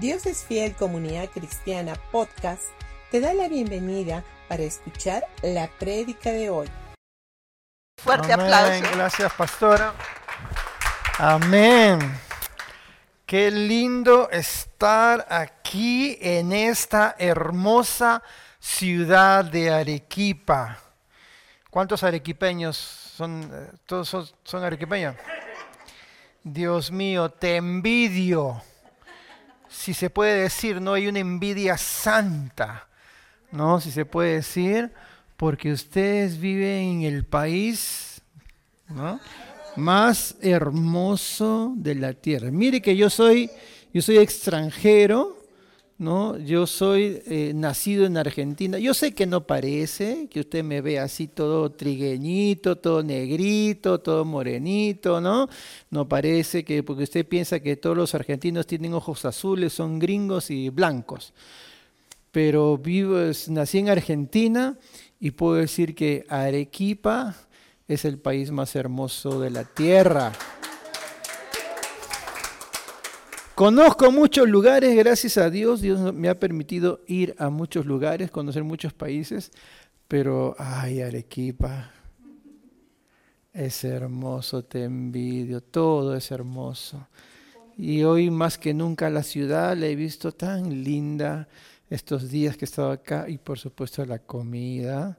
Dios es Fiel Comunidad Cristiana Podcast te da la bienvenida para escuchar la prédica de hoy. Fuerte Amén. aplauso. Gracias, pastora. Amén. Qué lindo estar aquí en esta hermosa ciudad de Arequipa. ¿Cuántos arequipeños son? eh, ¿Todos son, son arequipeños? Dios mío, te envidio. Si se puede decir, no hay una envidia santa. ¿No? Si se puede decir, porque ustedes viven en el país más hermoso de la tierra. Mire que yo soy, yo soy extranjero, ¿no? Yo soy eh, nacido en Argentina. Yo sé que no parece, que usted me ve así todo trigueñito, todo negrito, todo morenito, ¿no? No parece que, porque usted piensa que todos los argentinos tienen ojos azules, son gringos y blancos. Pero vivo, nací en Argentina y puedo decir que Arequipa es el país más hermoso de la tierra. Conozco muchos lugares, gracias a Dios. Dios me ha permitido ir a muchos lugares, conocer muchos países, pero ay, Arequipa es hermoso, te envidio, todo es hermoso. Y hoy más que nunca la ciudad la he visto tan linda estos días que he estado acá y por supuesto la comida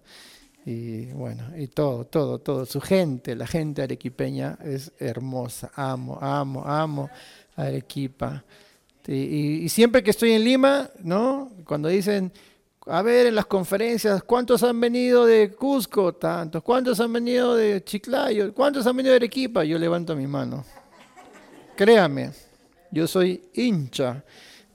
y bueno, y todo, todo, todo. Su gente, la gente arequipeña es hermosa. Amo, amo, amo Arequipa. Y, siempre que estoy en Lima, ¿no? Cuando dicen, a ver, en las conferencias, ¿cuántos han venido de Cusco? Tantos. ¿Cuántos han venido de Chiclayo? ¿Cuántos han venido de Arequipa? Yo levanto mi mano. Créame, yo soy hincha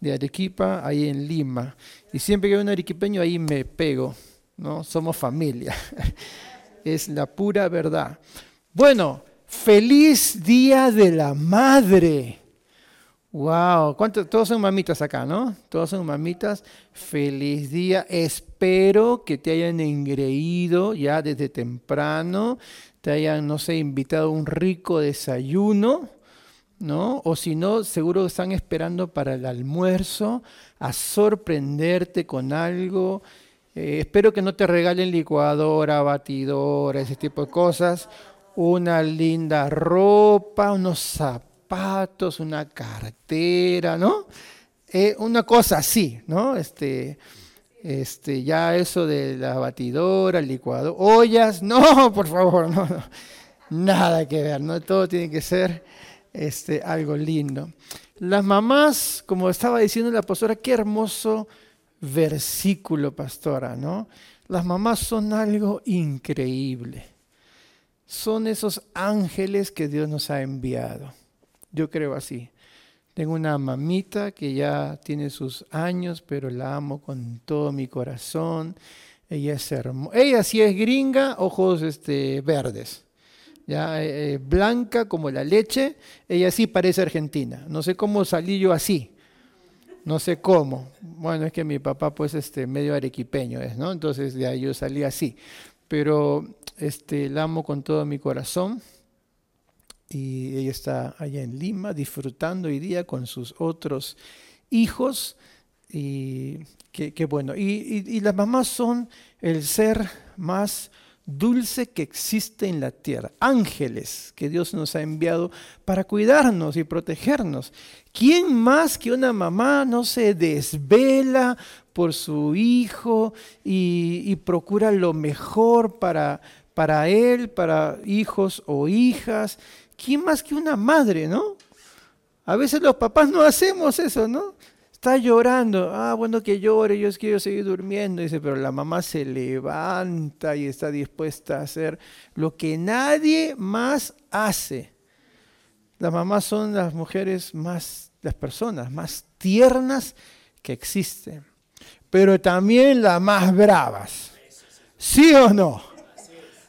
de Arequipa ahí en Lima. Y siempre que veo un arequipeño ahí me pego, ¿no? Somos familia. Es la pura verdad. Bueno, feliz día de la madre. Wow. Todos son mamitas acá, ¿no? Todos son mamitas. Feliz día. Espero que te hayan engreído ya desde temprano, te hayan, no sé, invitado a un rico desayuno. ¿no? O si no, seguro están esperando para el almuerzo, a sorprenderte con algo. Eh, espero que no te regalen licuadora, batidora, ese tipo de cosas. Una linda ropa, unos zapatos, una cartera, ¿no? Eh, una cosa así, ¿no? Este, este, ya eso de la batidora, licuadora, ollas, no, por favor, no, no. Nada que ver, ¿no? Todo tiene que ser este, algo lindo. Las mamás, como estaba diciendo la pastora, qué hermoso versículo, pastora, ¿no? Las mamás son algo increíble. Son esos ángeles que Dios nos ha enviado. Yo creo así. Tengo una mamita que ya tiene sus años, pero la amo con todo mi corazón. Ella es hermosa. Ella sí es gringa, ojos este, verdes ya eh, eh, blanca como la leche, ella sí parece argentina. No sé cómo salí yo así. No sé cómo. Bueno, es que mi papá pues este medio arequipeño es, ¿no? Entonces de ahí yo salí así. Pero este la amo con todo mi corazón. Y ella está allá en Lima disfrutando hoy día con sus otros hijos. Y qué, bueno. Y- y las mamás son el ser más dulce que existe en la tierra. Ángeles que Dios nos ha enviado para cuidarnos y protegernos. ¿Quién más que una mamá no se desvela por su hijo y, procura lo mejor para, para él, para hijos o hijas? ¿Quién más que una madre, no? A veces los papás no hacemos eso, ¿no? Está llorando. Ah, bueno, que llore, yo quiero seguir durmiendo. Dice, pero la mamá se levanta y está dispuesta a hacer lo que nadie más hace. Las mamás son las mujeres más, las personas más tiernas que existen, pero también las más bravas. ¿Sí o no?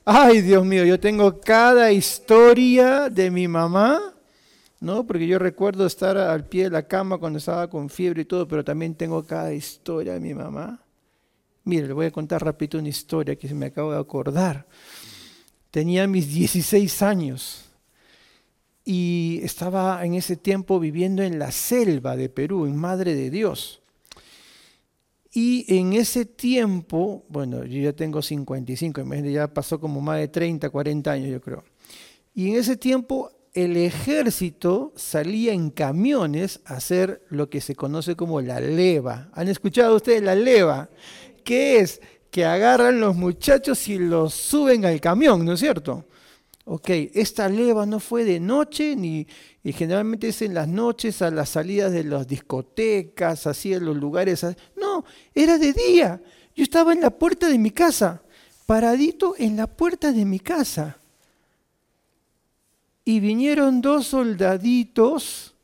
Ay, Dios mío, yo tengo cada historia de mi mamá ¿no? Porque yo recuerdo estar al pie de la cama cuando estaba con fiebre y todo, pero también tengo cada historia de mi mamá. Mire, le voy a contar rápido una historia que se me acabo de acordar. Tenía mis 16 años y estaba en ese tiempo viviendo en la selva de Perú, en Madre de Dios. Y en ese tiempo, bueno, yo ya tengo 55, ya pasó como más de 30, 40 años yo creo. Y en ese tiempo el ejército salía en camiones a hacer lo que se conoce como la leva. ¿Han escuchado ustedes la leva? ¿Qué es? Que agarran los muchachos y los suben al camión, ¿no es cierto? Ok, esta leva no fue de noche, ni y generalmente es en las noches, a las salidas de las discotecas, así en los lugares. No, era de día. Yo estaba en la puerta de mi casa, paradito en la puerta de mi casa. Y vinieron dos soldaditos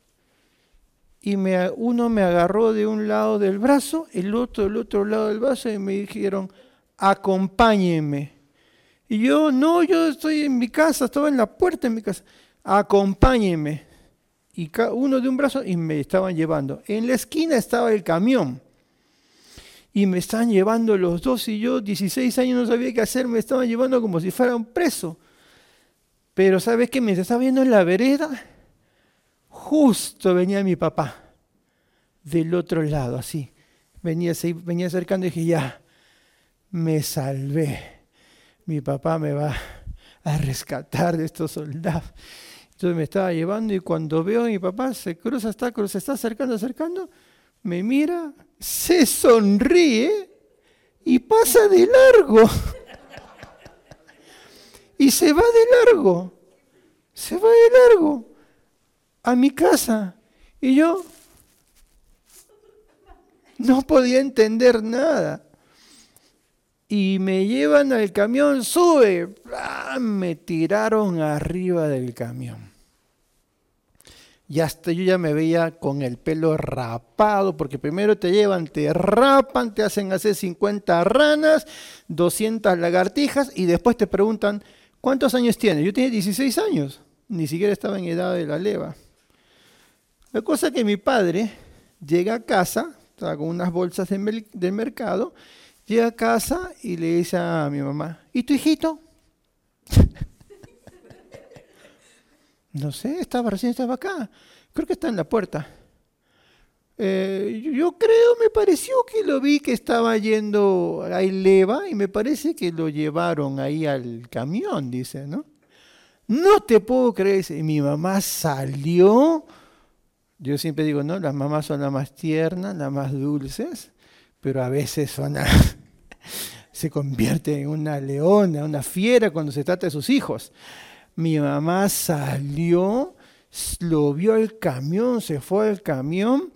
y uno me agarró de un lado del brazo, el otro del otro lado del brazo y me dijeron, acompáñenme. Y yo, no, yo estoy en mi casa, estaba en la puerta de mi casa. Acompáñenme. Y uno de un brazo y me estaban llevando. En la esquina estaba el camión. Y me estaban llevando los dos y yo, 16 años, no sabía qué hacer, me estaban llevando como si fuera un preso. Pero ¿sabes qué? Mientras estaba viendo en la vereda, justo venía mi papá del otro lado, así. Venía, venía acercando y dije, ya, me salvé mi papá me va a rescatar de estos soldados. Entonces me estaba llevando y cuando veo a mi papá se cruza, está, se está acercando, acercando, me mira, se sonríe y pasa de largo. Y se va de largo, se va de largo a mi casa. Y yo no podía entender nada y me llevan al camión, sube, me tiraron arriba del camión. Y hasta yo ya me veía con el pelo rapado, porque primero te llevan, te rapan, te hacen hacer 50 ranas, 200 lagartijas y después te preguntan, ¿cuántos años tienes? Yo tenía 16 años, ni siquiera estaba en edad de la leva. La cosa es que mi padre llega a casa, estaba unas bolsas del mercado, Llega a casa y le dice a mi mamá, ¿y tu hijito? no sé, estaba recién estaba acá. Creo que está en la puerta. Eh, yo creo, me pareció que lo vi que estaba yendo a leva y me parece que lo llevaron ahí al camión, dice, ¿no? No te puedo creer. Y mi mamá salió. Yo siempre digo, no, las mamás son las más tiernas, las más dulces pero a veces se convierte en una leona, una fiera cuando se trata de sus hijos. Mi mamá salió, lo vio al camión, se fue al camión.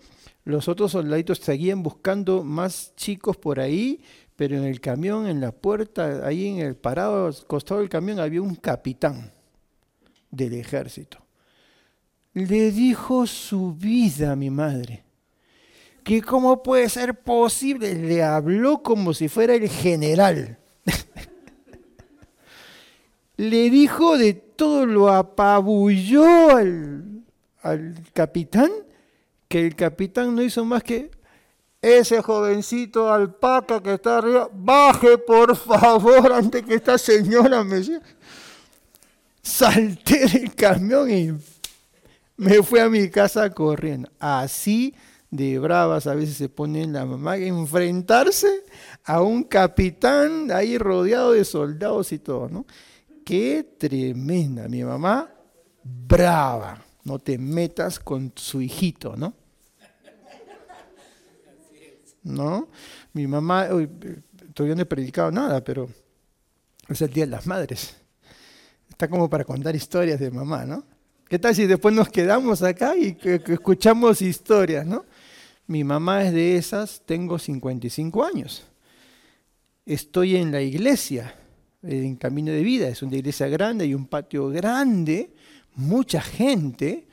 Los otros soldaditos seguían buscando más chicos por ahí, pero en el camión, en la puerta, ahí en el parado, costado del camión, había un capitán del ejército. Le dijo su vida a mi madre que cómo puede ser posible, le habló como si fuera el general. le dijo de todo, lo apabulló al, al capitán, que el capitán no hizo más que ese jovencito alpaca que está arriba, baje por favor antes que esta señora me Salté del camión y me fui a mi casa corriendo. Así de bravas a veces se pone la mamá enfrentarse a un capitán ahí rodeado de soldados y todo, ¿no? Qué tremenda, mi mamá, brava, no te metas con su hijito, ¿no? ¿No? Mi mamá, todavía no he predicado nada, pero es el Día de las Madres. Está como para contar historias de mamá, ¿no? ¿Qué tal si después nos quedamos acá y escuchamos historias, ¿no? Mi mamá es de esas, tengo 55 años. Estoy en la iglesia, en Camino de Vida, es una iglesia grande, hay un patio grande, mucha gente.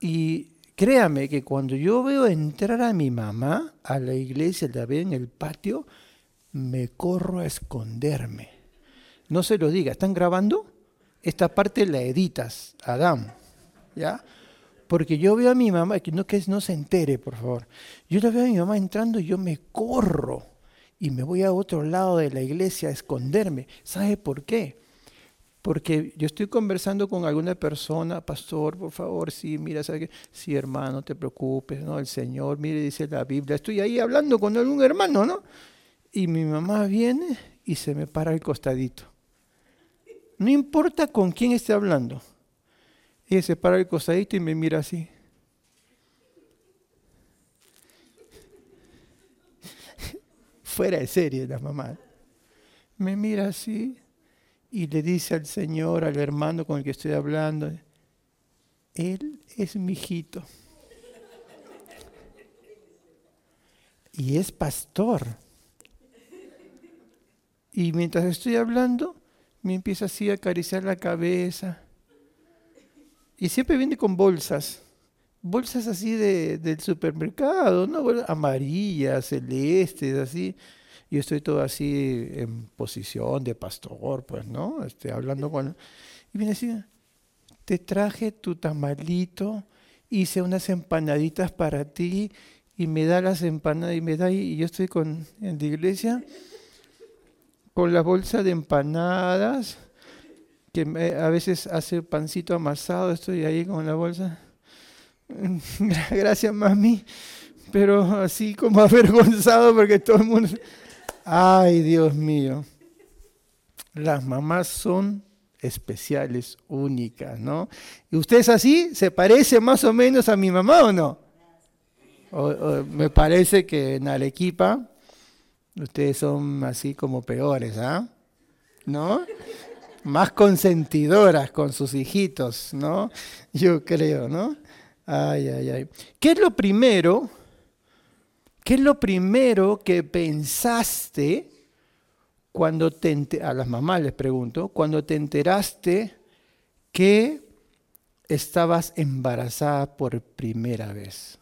Y créame que cuando yo veo entrar a mi mamá a la iglesia, la veo en el patio, me corro a esconderme. No se lo diga, ¿están grabando? Esta parte la editas, Adán. ¿Ya? Porque yo veo a mi mamá, que no, que no se entere, por favor. Yo la veo a mi mamá entrando y yo me corro y me voy a otro lado de la iglesia a esconderme. ¿Sabe por qué? Porque yo estoy conversando con alguna persona, pastor, por favor, sí, mira, ¿sabe qué? Sí, hermano, no te preocupes, ¿no? El Señor, mire, dice la Biblia. Estoy ahí hablando con algún hermano, ¿no? Y mi mamá viene y se me para al costadito. No importa con quién esté hablando. Ella se para al costadito y me mira así. Fuera de serie la mamá. Me mira así y le dice al Señor, al hermano con el que estoy hablando, Él es mi hijito. Y es pastor. Y mientras estoy hablando, me empieza así a acariciar la cabeza. Y siempre viene con bolsas. Bolsas así de, del supermercado, ¿no? Amarillas, celestes, así yo estoy todo así en posición de pastor, pues, ¿no? Este, hablando con... Y viene así, te traje tu tamalito, hice unas empanaditas para ti, y me da las empanadas, y me da, y yo estoy con, en la iglesia con la bolsa de empanadas, que a veces hace pancito amasado, estoy ahí con la bolsa. Gracias, mami, pero así como avergonzado porque todo el mundo... Ay, Dios mío. Las mamás son especiales, únicas, ¿no? ¿Y usted es así? ¿Se parece más o menos a mi mamá o no? me parece que en Arequipa ustedes son así como peores, ¿ah? ¿No? Más consentidoras con sus hijitos, ¿no? Yo creo, ¿no? Ay, ay, ay. ¿Qué es lo primero ¿Qué es lo primero que pensaste cuando te a las mamás les pregunto, cuando te enteraste que estabas embarazada por primera vez?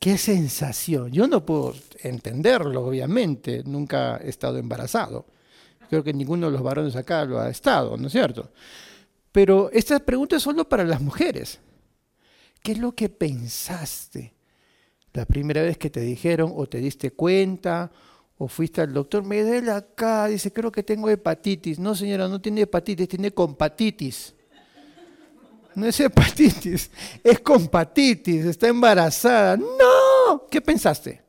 ¿Qué sensación? Yo no puedo entenderlo, obviamente, nunca he estado embarazado. Creo que ninguno de los varones acá lo ha estado, ¿no es cierto? Pero esta pregunta es solo para las mujeres. ¿Qué es lo que pensaste? La primera vez que te dijeron o te diste cuenta o fuiste al doctor, me duele acá, dice, creo que tengo hepatitis. No, señora, no tiene hepatitis, tiene compatitis. No es hepatitis, es compatitis, está embarazada. No, ¿qué pensaste?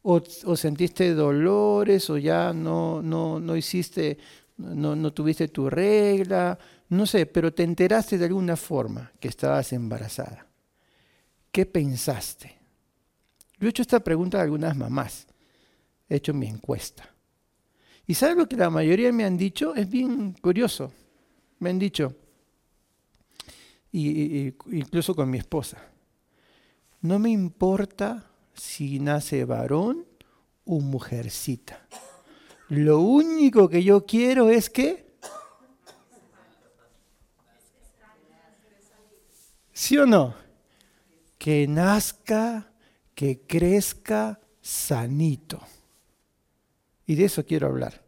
O, sentiste dolores o ya no, no, no hiciste, no, no tuviste tu regla, no sé, pero te enteraste de alguna forma que estabas embarazada. ¿Qué pensaste? Yo he hecho esta pregunta a algunas mamás. He hecho mi encuesta. ¿Y sabes lo que la mayoría me han dicho? Es bien curioso. Me han dicho, y, incluso con mi esposa, no me importa si nace varón o mujercita. Lo único que yo quiero es que... ¿Sí o no? Que nazca que crezca sanito. Y de eso quiero hablar.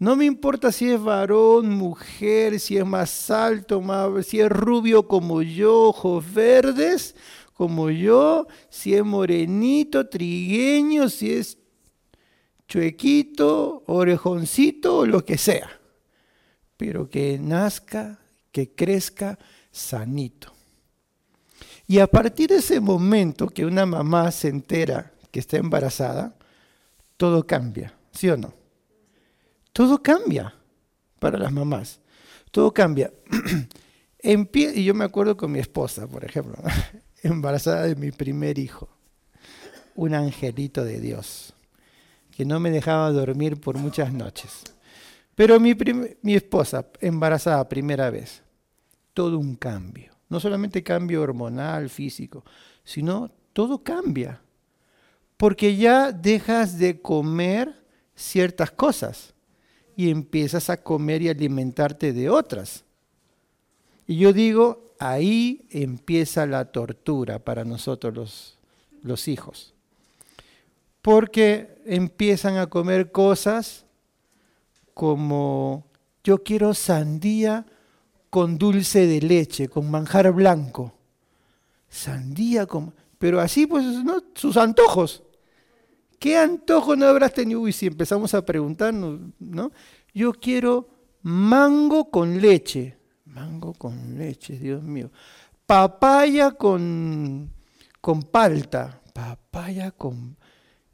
No me importa si es varón, mujer, si es más alto, más, si es rubio como yo, ojos verdes como yo, si es morenito, trigueño, si es chuequito, orejoncito o lo que sea. Pero que nazca, que crezca sanito. Y a partir de ese momento que una mamá se entera que está embarazada, todo cambia, ¿sí o no? Todo cambia para las mamás, todo cambia. y yo me acuerdo con mi esposa, por ejemplo, embarazada de mi primer hijo, un angelito de Dios, que no me dejaba dormir por muchas noches. Pero mi, mi esposa, embarazada primera vez, todo un cambio no solamente cambio hormonal, físico, sino todo cambia. Porque ya dejas de comer ciertas cosas y empiezas a comer y alimentarte de otras. Y yo digo, ahí empieza la tortura para nosotros los, los hijos. Porque empiezan a comer cosas como yo quiero sandía con dulce de leche, con manjar blanco. Sandía con... Pero así, pues, ¿no? sus antojos. ¿Qué antojo no habrás tenido? Uy, si empezamos a preguntarnos, ¿no? Yo quiero mango con leche. Mango con leche, Dios mío. Papaya con, con palta. Papaya con...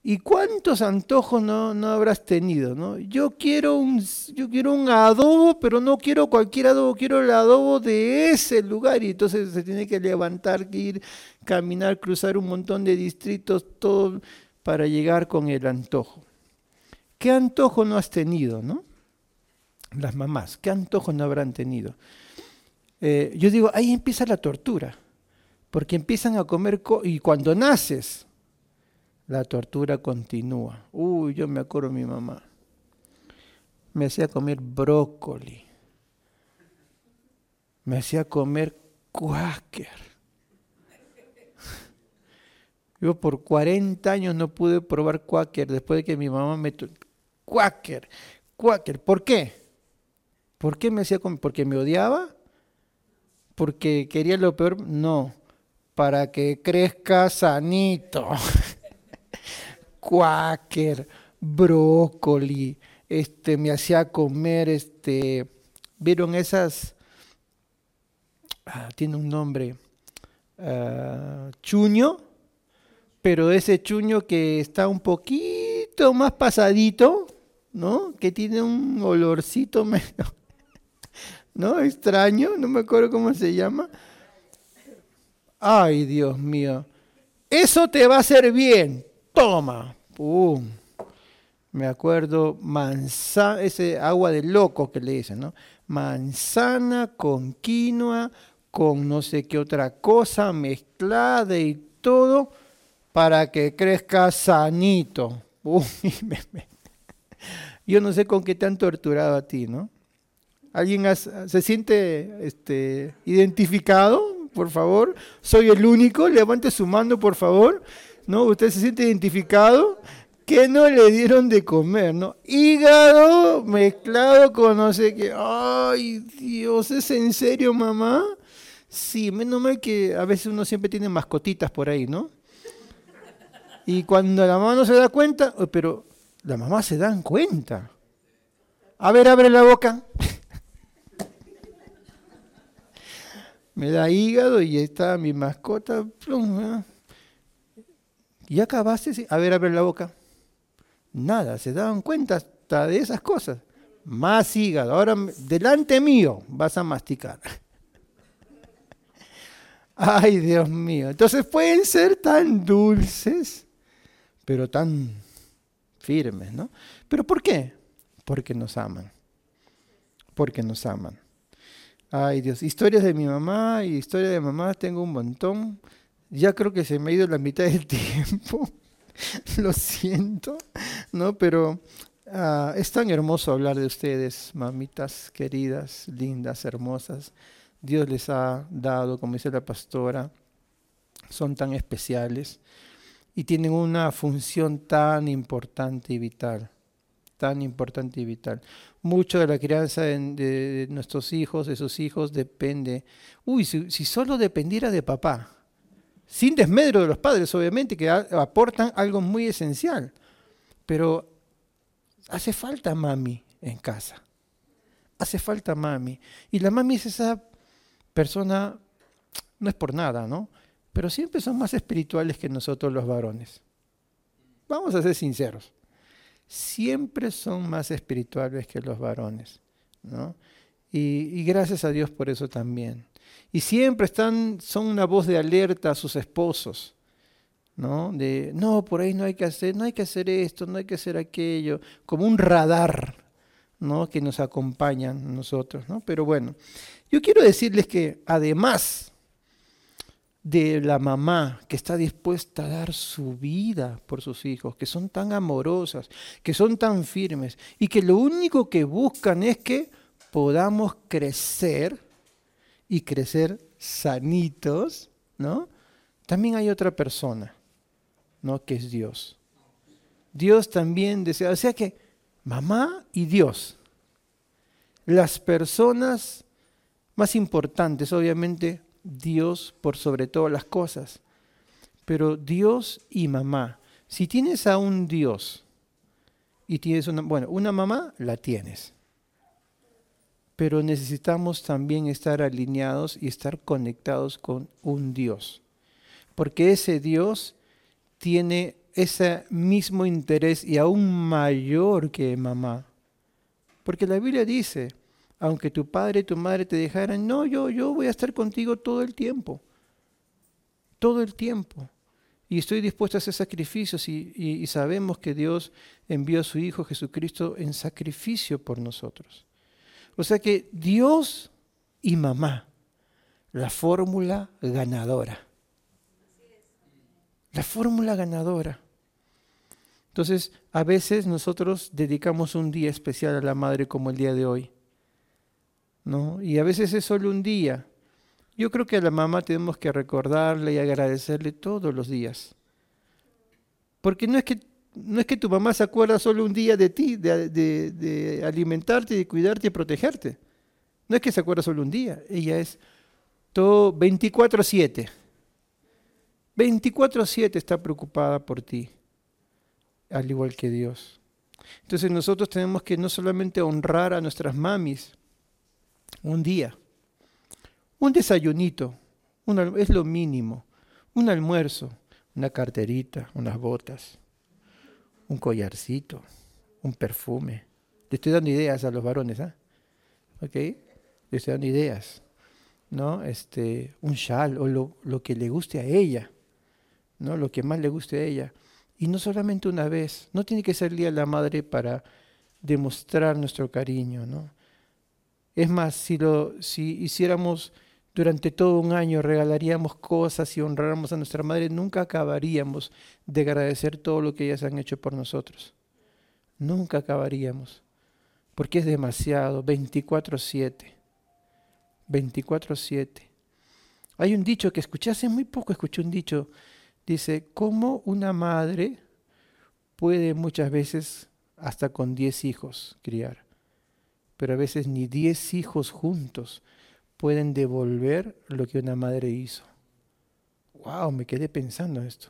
¿Y cuántos antojos no, no habrás tenido? ¿no? Yo, quiero un, yo quiero un adobo, pero no quiero cualquier adobo, quiero el adobo de ese lugar. Y entonces se tiene que levantar, ir, caminar, cruzar un montón de distritos, todo para llegar con el antojo. ¿Qué antojo no has tenido, no? Las mamás, ¿qué antojo no habrán tenido? Eh, yo digo, ahí empieza la tortura, porque empiezan a comer, y cuando naces, la tortura continúa. Uy, yo me acuerdo de mi mamá. Me hacía comer brócoli. Me hacía comer quaker. Yo por 40 años no pude probar quaker después de que mi mamá me... Quaker, quaker. ¿Por qué? ¿Por qué me hacía comer? ¿Porque me odiaba? ¿Porque quería lo peor? No, para que crezca sanito. cuáquer, brócoli, este, me hacía comer, este, ¿vieron esas? Ah, tiene un nombre, ah, chuño, pero ese chuño que está un poquito más pasadito, ¿no? Que tiene un olorcito medio, ¿no? Extraño, no me acuerdo cómo se llama. Ay, Dios mío. Eso te va a hacer bien toma, pum. Me acuerdo, manzana, ese agua de loco que le dicen, ¿no? Manzana con quinoa, con no sé qué otra cosa mezclada y todo para que crezca sanito. Yo no sé con qué te han torturado a ti, ¿no? ¿Alguien se siente este, identificado? Por favor. ¿Soy el único? Levante su mano, por favor. ¿No? Usted se siente identificado. ¿Qué no le dieron de comer, no? Hígado mezclado con no sé qué. Ay, Dios, ¿es en serio, mamá? Sí, menos mal que a veces uno siempre tiene mascotitas por ahí, ¿no? Y cuando la mamá no se da cuenta, oh, pero la mamá se dan cuenta. A ver, abre la boca. Me da hígado y está mi mascota. Plum, ¿Y acabaste? A ver, abre la boca. Nada, se daban cuenta hasta de esas cosas. Más hígado. Ahora, delante mío, vas a masticar. Ay, Dios mío. Entonces pueden ser tan dulces, pero tan firmes, ¿no? ¿Pero por qué? Porque nos aman. Porque nos aman. Ay, Dios. Historias de mi mamá y historias de mamá tengo un montón. Ya creo que se me ha ido la mitad del tiempo. Lo siento, ¿no? Pero ah, es tan hermoso hablar de ustedes, mamitas queridas, lindas, hermosas. Dios les ha dado, como dice la pastora, son tan especiales y tienen una función tan importante y vital, tan importante y vital. Mucho de la crianza de, nuestros hijos, de sus hijos, depende. Uy, si solo dependiera de papá, sin desmedro de los padres, obviamente, que aportan algo muy esencial. Pero hace falta mami en casa. Hace falta mami. Y la mami es esa persona, no es por nada, ¿no? Pero siempre son más espirituales que nosotros los varones. Vamos a ser sinceros. Siempre son más espirituales que los varones, ¿no? Y, y gracias a Dios por eso también. Y siempre están, son una voz de alerta a sus esposos, ¿no? De, no, por ahí no hay que hacer, no hay que hacer esto, no hay que hacer aquello, como un radar, ¿no? Que nos acompañan nosotros, ¿no? Pero bueno, yo quiero decirles que además de la mamá que está dispuesta a dar su vida por sus hijos, que son tan amorosas, que son tan firmes y que lo único que buscan es que podamos crecer y crecer sanitos, ¿no? También hay otra persona, ¿no? Que es Dios. Dios también desea, o sea que mamá y Dios, las personas más importantes, obviamente Dios por sobre todas las cosas, pero Dios y mamá. Si tienes a un Dios y tienes una, bueno, una mamá, la tienes, pero necesitamos también estar alineados y estar conectados con un Dios. Porque ese Dios tiene ese mismo interés y aún mayor que mamá. Porque la Biblia dice, aunque tu padre y tu madre te dejaran, no, yo, yo voy a estar contigo todo el tiempo. Todo el tiempo. Y estoy dispuesto a hacer sacrificios y, y sabemos que Dios envió a su Hijo Jesucristo en sacrificio por nosotros. O sea que Dios y mamá, la fórmula ganadora. La fórmula ganadora. Entonces, a veces nosotros dedicamos un día especial a la madre como el día de hoy. ¿no? Y a veces es solo un día. Yo creo que a la mamá tenemos que recordarle y agradecerle todos los días. Porque no es que, no es que tu mamá se acuerda solo un día de ti, de, alimentarte, de cuidarte y protegerte. No es que se acuerda solo un día. Ella es todo 24-7. 24-7 está preocupada por ti al igual que Dios. Entonces nosotros tenemos que no solamente honrar a nuestras mamis un día, un desayunito, es lo mínimo, un almuerzo, una carterita, unas botas, un collarcito, un perfume. Le estoy dando ideas a los varones, ¿ah? ¿Ok? Le estoy dando ideas, ¿no? Este, un chal o lo, lo que le guste a ella, ¿no? Lo que más le guste a ella. Y no solamente una vez, no tiene que ser el Día de la Madre para demostrar nuestro cariño, ¿no? Es más, si, lo, si hiciéramos durante todo un año, regalaríamos cosas y honráramos a nuestra madre, nunca acabaríamos de agradecer todo lo que ellas han hecho por nosotros. Nunca acabaríamos, porque es demasiado, 24/7. 24/7. Hay un dicho que escuché hace muy poco, escuché un dicho Dice, ¿cómo una madre puede muchas veces hasta con 10 hijos criar? Pero a veces ni 10 hijos juntos pueden devolver lo que una madre hizo. ¡Wow! Me quedé pensando esto.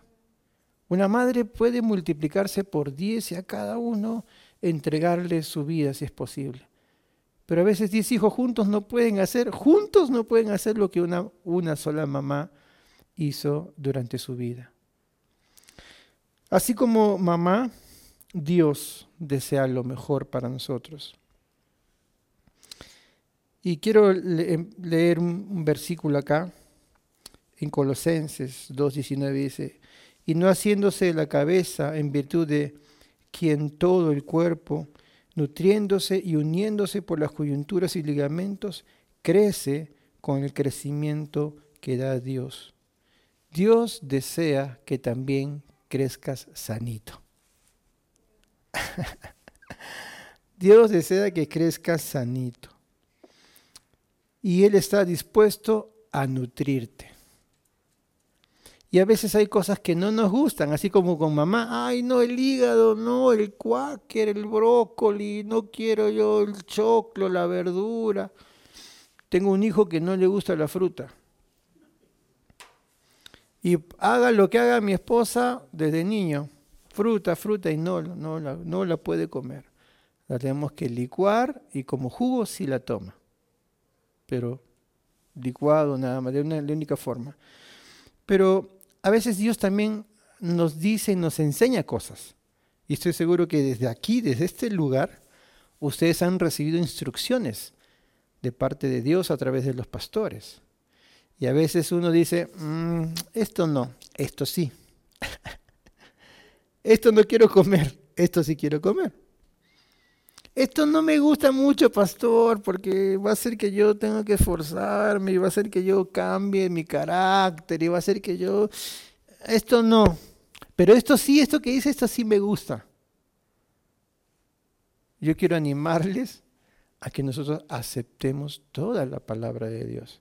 Una madre puede multiplicarse por 10 y a cada uno entregarle su vida si es posible. Pero a veces 10 hijos juntos no pueden hacer, juntos no pueden hacer lo que una, una sola mamá hizo durante su vida. Así como mamá, Dios desea lo mejor para nosotros. Y quiero em, leer un versículo acá, en Colosenses 2.19 dice, y no haciéndose la cabeza en virtud de quien todo el cuerpo, nutriéndose y uniéndose por las coyunturas y ligamentos, crece con el crecimiento que da Dios. Dios desea que también crezcas sanito. Dios desea que crezcas sanito. Y Él está dispuesto a nutrirte. Y a veces hay cosas que no nos gustan, así como con mamá, ay no, el hígado, no, el cuáquer, el brócoli, no quiero yo el choclo, la verdura. Tengo un hijo que no le gusta la fruta. Y haga lo que haga mi esposa desde niño, fruta, fruta, y no, no, la, no la puede comer. La tenemos que licuar y como jugo sí la toma. Pero licuado nada más, de una de única forma. Pero a veces Dios también nos dice y nos enseña cosas. Y estoy seguro que desde aquí, desde este lugar, ustedes han recibido instrucciones de parte de Dios a través de los pastores. Y a veces uno dice, mm, esto no, esto sí. esto no quiero comer, esto sí quiero comer. Esto no me gusta mucho, pastor, porque va a ser que yo tenga que esforzarme va a ser que yo cambie mi carácter y va a ser que yo... Esto no. Pero esto sí, esto que dice, esto sí me gusta. Yo quiero animarles a que nosotros aceptemos toda la palabra de Dios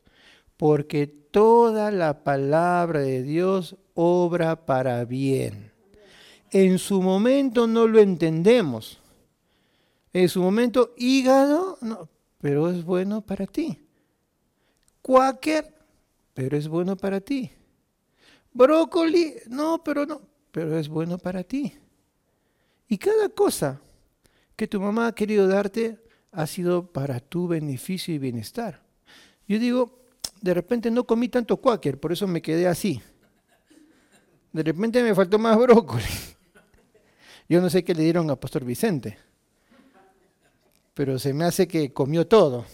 porque toda la palabra de Dios obra para bien. En su momento no lo entendemos. En su momento, hígado, no, pero es bueno para ti. Quaker, pero es bueno para ti. Brócoli, no, pero no, pero es bueno para ti. Y cada cosa que tu mamá ha querido darte, ha sido para tu beneficio y bienestar. Yo digo, de repente no comí tanto cuáquer, por eso me quedé así. De repente me faltó más brócoli. Yo no sé qué le dieron a Pastor Vicente, pero se me hace que comió todo.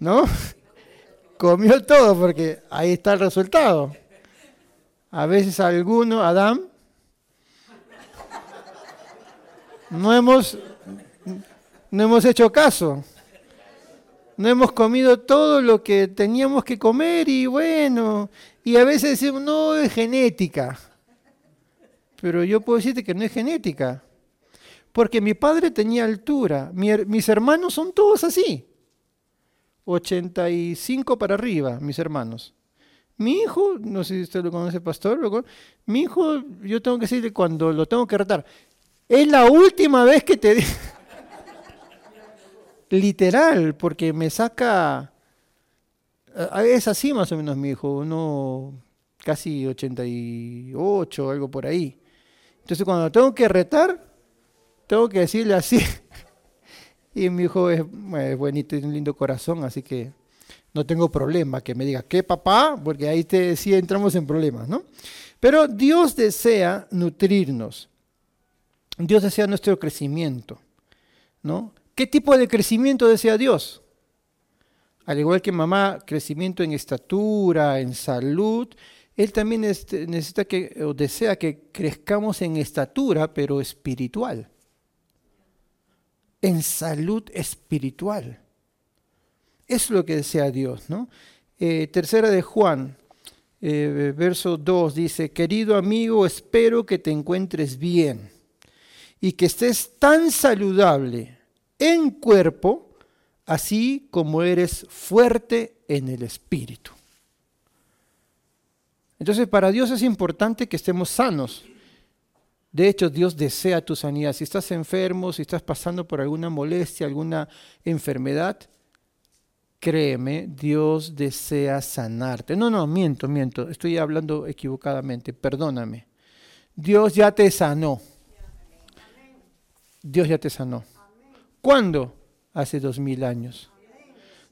¿No? Comió todo porque ahí está el resultado. A veces alguno, Adán, no hemos, no hemos hecho caso. No hemos comido todo lo que teníamos que comer y bueno, y a veces decimos, no, es genética. Pero yo puedo decirte que no es genética. Porque mi padre tenía altura, mis hermanos son todos así. 85 para arriba, mis hermanos. Mi hijo, no sé si usted lo conoce, pastor, mi hijo, yo tengo que decirle cuando lo tengo que retar, es la última vez que te Literal, porque me saca... Es así más o menos mi hijo, uno casi 88, algo por ahí. Entonces cuando lo tengo que retar, tengo que decirle así. Y mi hijo es, bonito, tiene un lindo corazón, así que no tengo problema que me diga, ¿qué papá? Porque ahí sí entramos en problemas, ¿no? Pero Dios desea nutrirnos. Dios desea nuestro crecimiento, ¿no? ¿Qué tipo de crecimiento desea Dios? Al igual que mamá, crecimiento en estatura, en salud, Él también necesita que, o desea que crezcamos en estatura, pero espiritual en salud espiritual. Es lo que desea Dios, ¿no? Eh, tercera de Juan, eh, verso 2 dice, querido amigo, espero que te encuentres bien y que estés tan saludable en cuerpo, así como eres fuerte en el espíritu. Entonces para Dios es importante que estemos sanos, de hecho, Dios desea tu sanidad. Si estás enfermo, si estás pasando por alguna molestia, alguna enfermedad, créeme, Dios desea sanarte. No, no, miento, miento. Estoy hablando equivocadamente. Perdóname. Dios ya te sanó. Dios ya te sanó. ¿Cuándo? Hace dos mil años.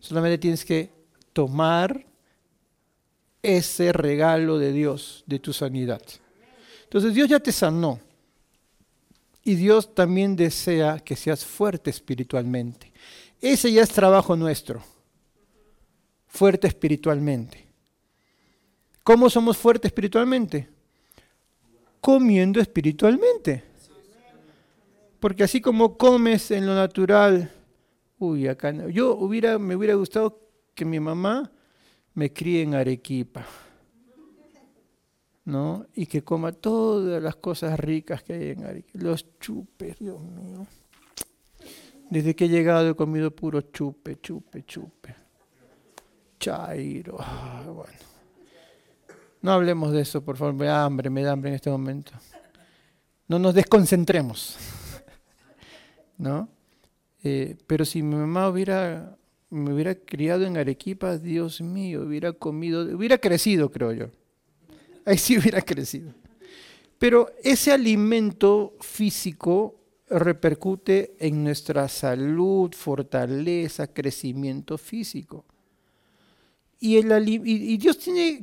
Solamente tienes que tomar ese regalo de Dios, de tu sanidad. Entonces Dios ya te sanó. Y Dios también desea que seas fuerte espiritualmente. Ese ya es trabajo nuestro. Fuerte espiritualmente. ¿Cómo somos fuertes espiritualmente? Comiendo espiritualmente. Porque así como comes en lo natural, uy, acá no. Yo hubiera, me hubiera gustado que mi mamá me críe en Arequipa. ¿No? Y que coma todas las cosas ricas que hay en Arica. Los chupes, Dios mío. Desde que he llegado he comido puro chupe, chupe, chupe. Chairo. Ah, bueno. No hablemos de eso, por favor. Me da hambre, me da hambre en este momento. No nos desconcentremos. ¿No? Eh, pero si mi mamá hubiera, me hubiera criado en Arequipa, Dios mío, hubiera comido, hubiera crecido, creo yo ahí sí hubiera crecido. Pero ese alimento físico repercute en nuestra salud, fortaleza, crecimiento físico. Y, Dios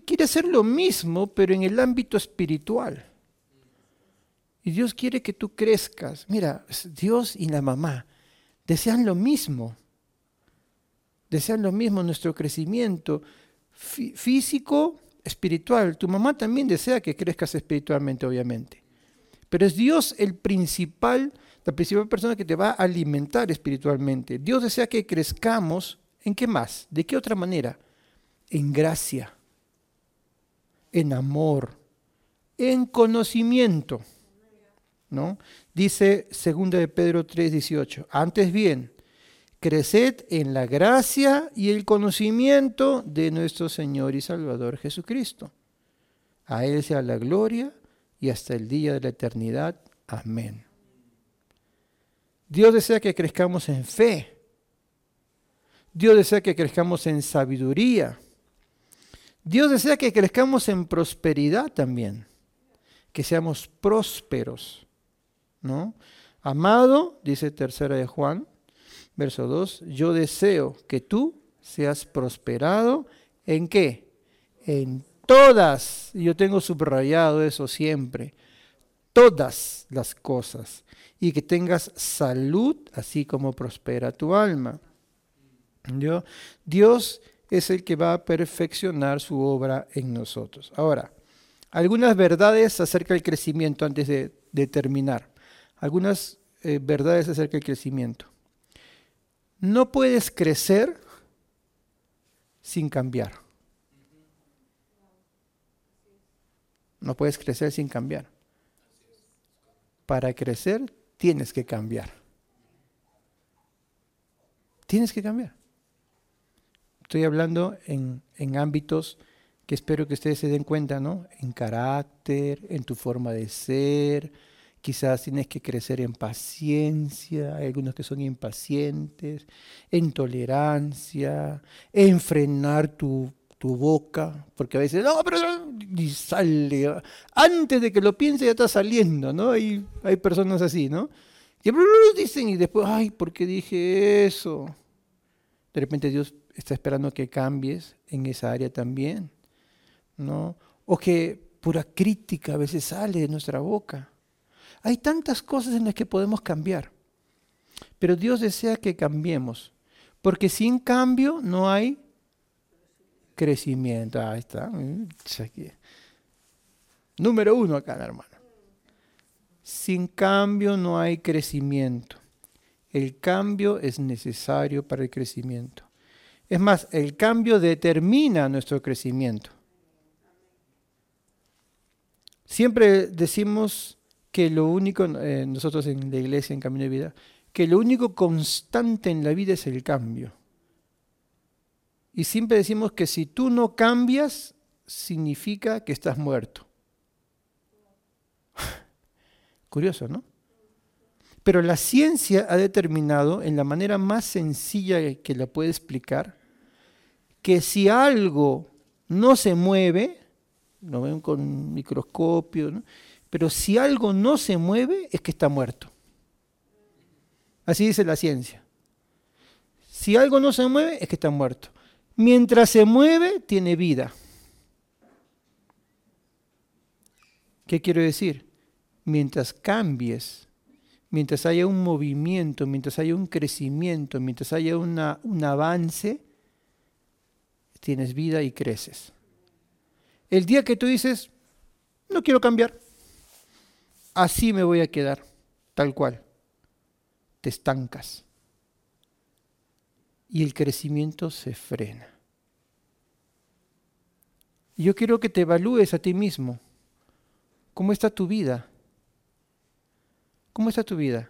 quiere hacer lo mismo, pero en el ámbito espiritual. Y Dios quiere que tú crezcas. Mira, Dios y la mamá desean lo mismo. Desean lo mismo nuestro crecimiento físico espiritual. Tu mamá también desea que crezcas espiritualmente, obviamente. Pero es Dios el principal, la principal persona que te va a alimentar espiritualmente. Dios desea que crezcamos. ¿En qué más? ¿De qué otra manera? En gracia, en amor, en conocimiento. ¿No? Dice 2 de Pedro 3:18. Antes bien, Creced en la gracia y el conocimiento de nuestro Señor y Salvador Jesucristo. A Él sea la gloria y hasta el día de la eternidad. Amén. Dios desea que crezcamos en fe. Dios desea que crezcamos en sabiduría. Dios desea que crezcamos en prosperidad también. Que seamos prósperos. ¿no? Amado, dice tercera de Juan, Verso 2, yo deseo que tú seas prosperado en qué? En todas, yo tengo subrayado eso siempre, todas las cosas, y que tengas salud, así como prospera tu alma. Dios es el que va a perfeccionar su obra en nosotros. Ahora, algunas verdades acerca del crecimiento antes de, terminar. Algunas eh, verdades acerca del crecimiento. No puedes crecer sin cambiar. No puedes crecer sin cambiar. Para crecer tienes que cambiar. Tienes que cambiar. Estoy hablando en, ámbitos que espero que ustedes se den cuenta, ¿no? En carácter, en tu forma de ser. Quizás tienes que crecer en paciencia, hay algunos que son impacientes, en tolerancia, en frenar tu, tu boca, porque a veces, no, pero y sale, antes de que lo piense ya está saliendo, ¿no? Hay, hay personas así, ¿no? Que dicen y después, ay, ¿por qué dije eso? De repente Dios está esperando que cambies en esa área también, ¿no? O que pura crítica a veces sale de nuestra boca. Hay tantas cosas en las que podemos cambiar, pero Dios desea que cambiemos, porque sin cambio no hay crecimiento. Ahí está. Número uno acá, hermano. Sin cambio no hay crecimiento. El cambio es necesario para el crecimiento. Es más, el cambio determina nuestro crecimiento. Siempre decimos que lo único, eh, nosotros en la iglesia, en Camino de Vida, que lo único constante en la vida es el cambio. Y siempre decimos que si tú no cambias, significa que estás muerto. Curioso, ¿no? Pero la ciencia ha determinado, en la manera más sencilla que la puede explicar, que si algo no se mueve, lo ven con microscopio, ¿no? Pero si algo no se mueve es que está muerto. Así dice la ciencia. Si algo no se mueve es que está muerto. Mientras se mueve, tiene vida. ¿Qué quiero decir? Mientras cambies, mientras haya un movimiento, mientras haya un crecimiento, mientras haya un avance, tienes vida y creces. El día que tú dices, no quiero cambiar, así me voy a quedar, tal cual, te estancas y el crecimiento se frena. Yo quiero que te evalúes a ti mismo. ¿Cómo está tu vida? ¿Cómo está tu vida?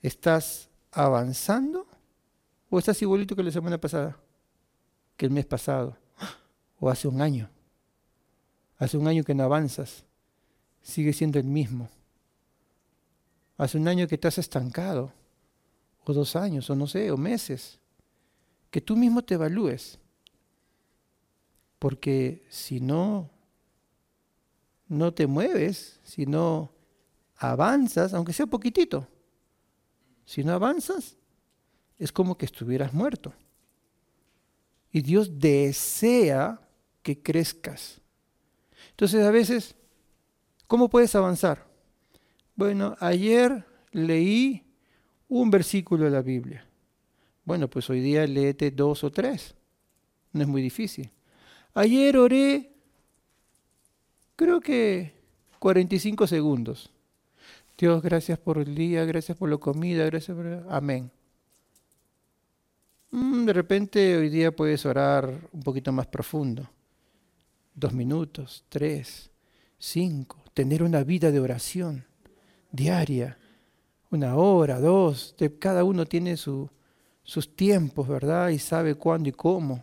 ¿Estás avanzando o estás igualito que la semana pasada? Que el mes pasado o hace un año. Hace un año que no avanzas. Sigue siendo el mismo. Hace un año que estás estancado o dos años, o no sé, o meses. Que tú mismo te evalúes. Porque si no, no te mueves, si no avanzas, aunque sea poquitito, si no avanzas, es como que estuvieras muerto. Y Dios desea que crezcas. Entonces a veces, ¿cómo puedes avanzar? Bueno, ayer leí un versículo de la Biblia. Bueno, pues hoy día léete dos o tres. No es muy difícil. Ayer oré, creo que 45 segundos. Dios, gracias por el día, gracias por la comida, gracias por... Amén. Mm, de repente hoy día puedes orar un poquito más profundo. Dos minutos, tres, cinco. Tener una vida de oración diaria una hora, dos, cada uno tiene sus tiempos, ¿verdad? Y sabe cuándo y cómo.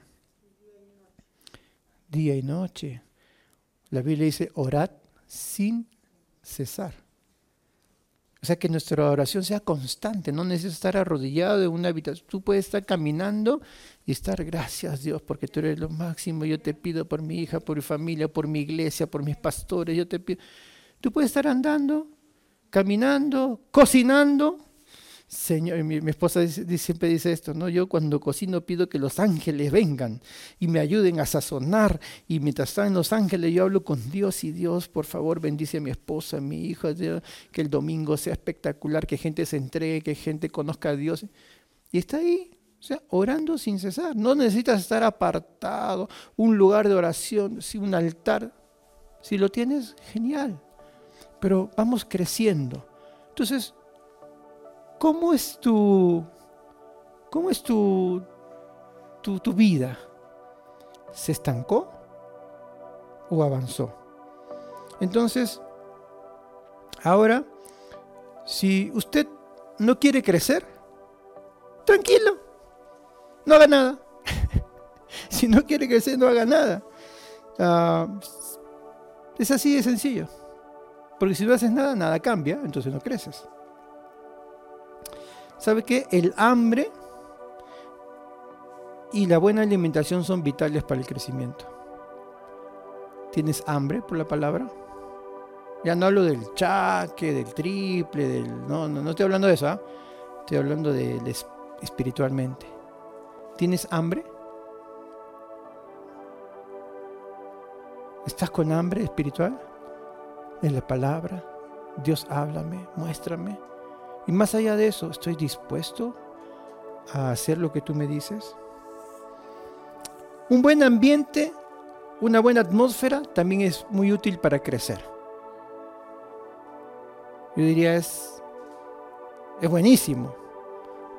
Día y noche. La Biblia dice, orad sin cesar. O sea, que nuestra oración sea constante, no necesitas estar arrodillado en una habitación. Tú puedes estar caminando y estar, gracias Dios, porque tú eres lo máximo. Yo te pido por mi hija, por mi familia, por mi iglesia, por mis pastores. Yo te pido. Tú puedes estar andando caminando, cocinando, Señor, mi, esposa siempre dice esto, ¿no? Yo cuando cocino pido que los ángeles vengan y me ayuden a sazonar y mientras están los ángeles yo hablo con Dios y Dios, por favor, bendice a mi esposa, a mi hijo, que el domingo sea espectacular, que gente se entregue, que gente conozca a Dios. Y está ahí, o sea, orando sin cesar. No necesitas estar apartado, un lugar de oración, un altar. Si lo tienes, genial. Pero vamos creciendo. Entonces, ¿cómo es tu, cómo es tu, tu, tu vida? ¿Se estancó o avanzó? Entonces, ahora, si usted no quiere crecer, tranquilo, no haga nada. si no quiere crecer, no haga nada. Ah, es así de sencillo. Porque si no haces nada, nada cambia, entonces no creces. ¿Sabe qué? El hambre y la buena alimentación son vitales para el crecimiento. ¿Tienes hambre por la palabra? Ya no hablo del chaque, del triple, del... No, no, no estoy hablando de eso, ¿ah? Estoy hablando de, de es- espiritualmente. ¿Tienes hambre? ¿Estás con hambre espiritual? En la palabra. Dios háblame, muéstrame. Y más allá de eso, ¿estoy dispuesto a hacer lo que tú me dices? Un buen ambiente, una buena atmósfera también es muy útil para crecer. Yo diría es, es buenísimo.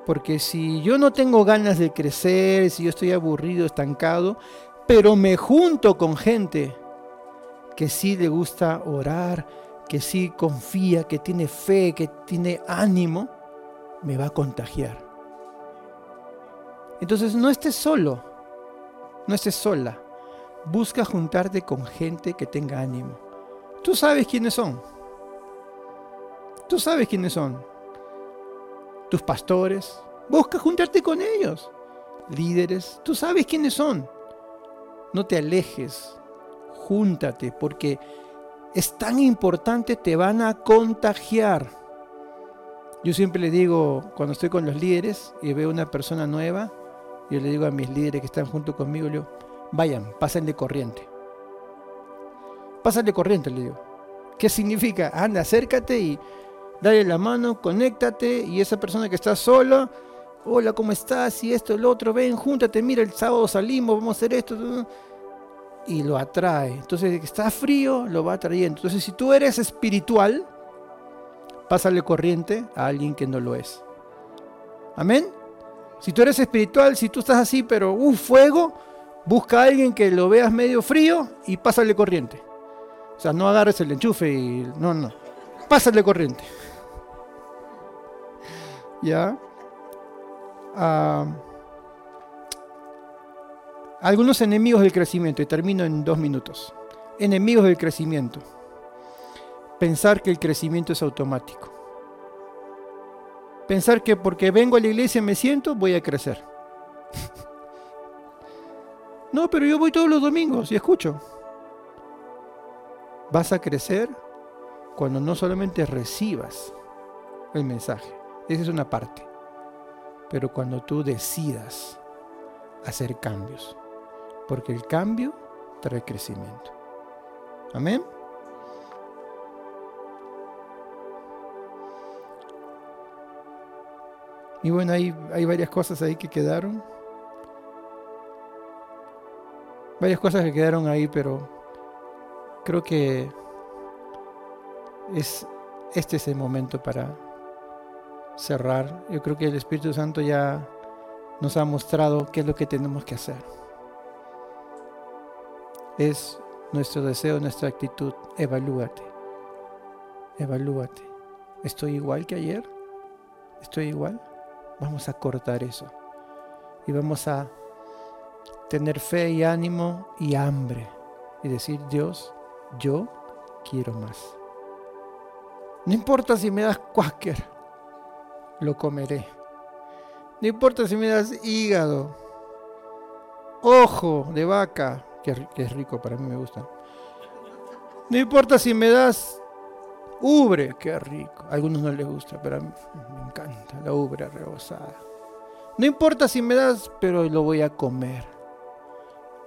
Porque si yo no tengo ganas de crecer, si yo estoy aburrido, estancado, pero me junto con gente que sí le gusta orar, que sí confía, que tiene fe, que tiene ánimo, me va a contagiar. Entonces no estés solo, no estés sola. Busca juntarte con gente que tenga ánimo. Tú sabes quiénes son. Tú sabes quiénes son. Tus pastores. Busca juntarte con ellos. Líderes. Tú sabes quiénes son. No te alejes. Júntate porque es tan importante, te van a contagiar. Yo siempre le digo, cuando estoy con los líderes y veo una persona nueva, yo le digo a mis líderes que están junto conmigo, digo, vayan, pásenle corriente. Pásenle corriente, le digo. ¿Qué significa? Anda, acércate y dale la mano, conéctate y esa persona que está sola, hola, ¿cómo estás? Y esto, el otro, ven, júntate, mira, el sábado salimos, vamos a hacer esto. Y lo atrae. Entonces, está frío, lo va atrayendo. Entonces, si tú eres espiritual, pásale corriente a alguien que no lo es. Amén. Si tú eres espiritual, si tú estás así, pero un fuego, busca a alguien que lo veas medio frío y pásale corriente. O sea, no agarres el enchufe y. No, no. Pásale corriente. ¿Ya? Ah, algunos enemigos del crecimiento, y termino en dos minutos. Enemigos del crecimiento. Pensar que el crecimiento es automático. Pensar que porque vengo a la iglesia y me siento, voy a crecer. no, pero yo voy todos los domingos y escucho. Vas a crecer cuando no solamente recibas el mensaje, esa es una parte, pero cuando tú decidas hacer cambios, porque el cambio trae crecimiento. Amén. Y bueno, hay, hay varias cosas ahí que quedaron. Varias cosas que quedaron ahí, pero creo que es este es el momento para cerrar. Yo creo que el Espíritu Santo ya nos ha mostrado qué es lo que tenemos que hacer. Es nuestro deseo, nuestra actitud. Evalúate. Evalúate. ¿Estoy igual que ayer? ¿Estoy igual? Vamos a cortar eso. Y vamos a tener fe y ánimo y hambre. Y decir, Dios, yo quiero más. No importa si me das cuáquer, lo comeré. No importa si me das hígado, ojo de vaca, que, es rico, para mí me gusta. No importa si me das ubre, qué rico. A algunos no les gusta, pero a mí me encanta la ubre rebosada. No importa si me das, pero lo voy a comer.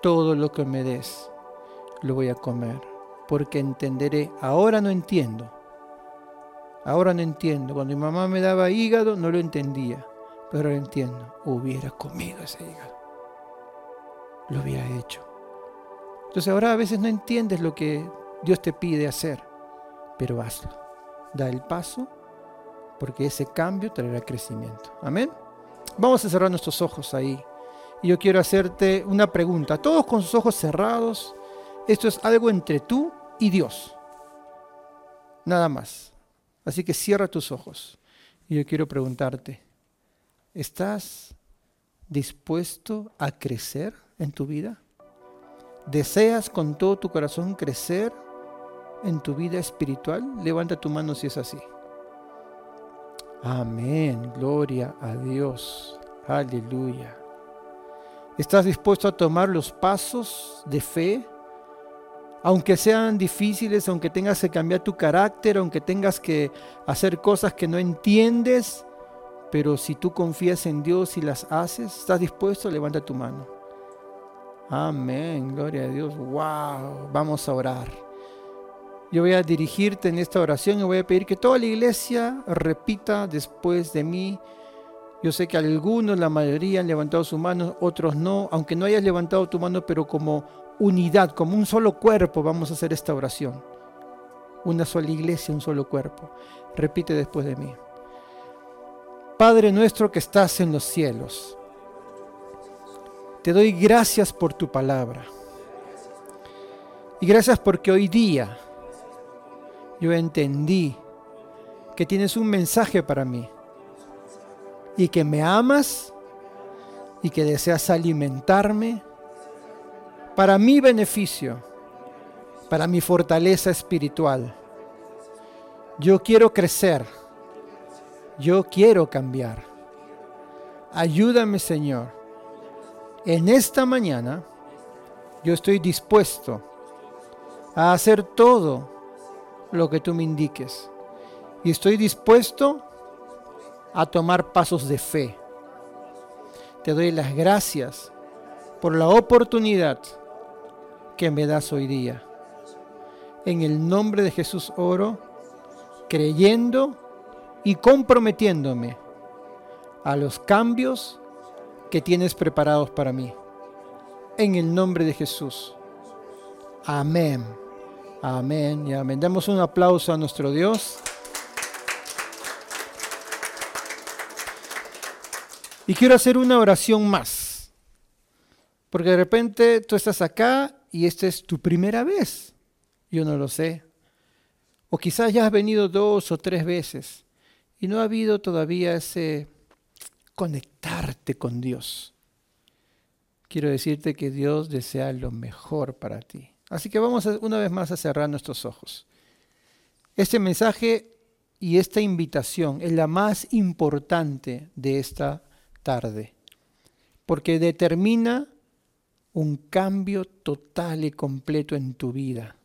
Todo lo que me des, lo voy a comer. Porque entenderé, ahora no entiendo. Ahora no entiendo. Cuando mi mamá me daba hígado, no lo entendía. Pero ahora entiendo. Hubiera comido ese hígado. Lo hubiera hecho. Entonces ahora a veces no entiendes lo que Dios te pide hacer. Pero hazlo. Da el paso porque ese cambio traerá crecimiento. Amén. Vamos a cerrar nuestros ojos ahí. Y yo quiero hacerte una pregunta. Todos con sus ojos cerrados. Esto es algo entre tú y Dios. Nada más. Así que cierra tus ojos. Y yo quiero preguntarte, ¿estás dispuesto a crecer en tu vida? ¿Deseas con todo tu corazón crecer en tu vida espiritual? Levanta tu mano si es así. Amén. Gloria a Dios. Aleluya. ¿Estás dispuesto a tomar los pasos de fe? Aunque sean difíciles, aunque tengas que cambiar tu carácter, aunque tengas que hacer cosas que no entiendes, pero si tú confías en Dios y las haces, ¿estás dispuesto? Levanta tu mano. Amén, gloria a Dios. Wow, vamos a orar. Yo voy a dirigirte en esta oración y voy a pedir que toda la iglesia repita después de mí. Yo sé que algunos, la mayoría han levantado su mano, otros no. Aunque no hayas levantado tu mano, pero como unidad, como un solo cuerpo, vamos a hacer esta oración. Una sola iglesia, un solo cuerpo. Repite después de mí. Padre nuestro que estás en los cielos, te doy gracias por tu palabra. Y gracias porque hoy día yo entendí que tienes un mensaje para mí y que me amas y que deseas alimentarme para mi beneficio, para mi fortaleza espiritual. Yo quiero crecer, yo quiero cambiar. Ayúdame Señor. En esta mañana yo estoy dispuesto a hacer todo lo que tú me indiques. Y estoy dispuesto a tomar pasos de fe. Te doy las gracias por la oportunidad que me das hoy día. En el nombre de Jesús oro, creyendo y comprometiéndome a los cambios que tienes preparados para mí. En el nombre de Jesús. Amén. Amén y amén. Damos un aplauso a nuestro Dios. Y quiero hacer una oración más. Porque de repente tú estás acá y esta es tu primera vez. Yo no lo sé. O quizás ya has venido dos o tres veces y no ha habido todavía ese conectarte con Dios. Quiero decirte que Dios desea lo mejor para ti. Así que vamos una vez más a cerrar nuestros ojos. Este mensaje y esta invitación es la más importante de esta tarde, porque determina un cambio total y completo en tu vida.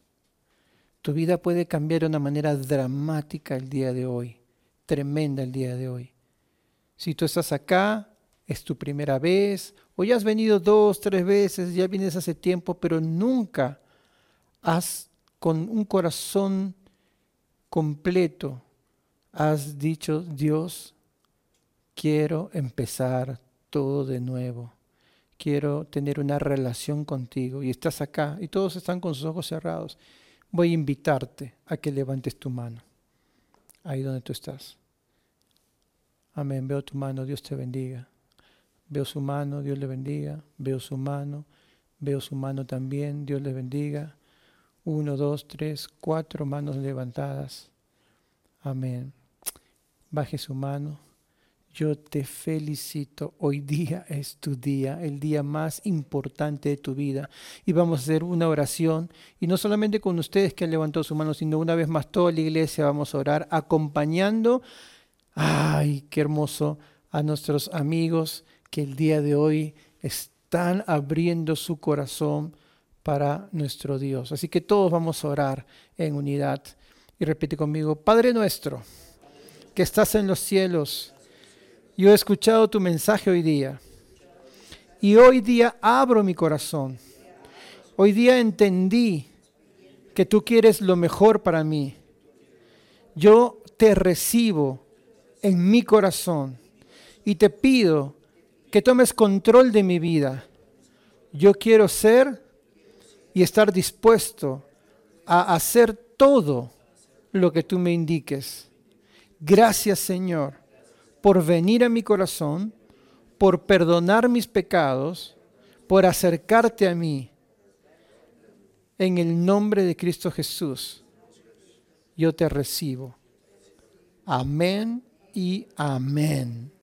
Tu vida puede cambiar de una manera dramática el día de hoy, tremenda el día de hoy. Si tú estás acá, es tu primera vez, o ya has venido dos, tres veces, ya vienes hace tiempo, pero nunca has con un corazón completo, has dicho, Dios, quiero empezar todo de nuevo. Quiero tener una relación contigo y estás acá y todos están con sus ojos cerrados. Voy a invitarte a que levantes tu mano, ahí donde tú estás. Amén, veo tu mano, Dios te bendiga. Veo su mano, Dios le bendiga. Veo su mano, veo su mano también, Dios le bendiga. Uno, dos, tres, cuatro manos levantadas. Amén. Baje su mano. Yo te felicito. Hoy día es tu día, el día más importante de tu vida. Y vamos a hacer una oración. Y no solamente con ustedes que han levantado su mano, sino una vez más toda la iglesia vamos a orar acompañando. Ay, qué hermoso a nuestros amigos que el día de hoy están abriendo su corazón para nuestro Dios. Así que todos vamos a orar en unidad. Y repite conmigo, Padre nuestro, que estás en los cielos, Yo he escuchado tu mensaje hoy día. Y hoy día abro mi corazón. Hoy día entendí que tú quieres lo mejor para mí. Yo te recibo en mi corazón y te pido que tomes control de mi vida. Yo quiero ser y estar dispuesto a hacer todo lo que tú me indiques. Gracias Señor por venir a mi corazón, por perdonar mis pecados, por acercarte a mí. En el nombre de Cristo Jesús, yo te recibo. Amén y amén.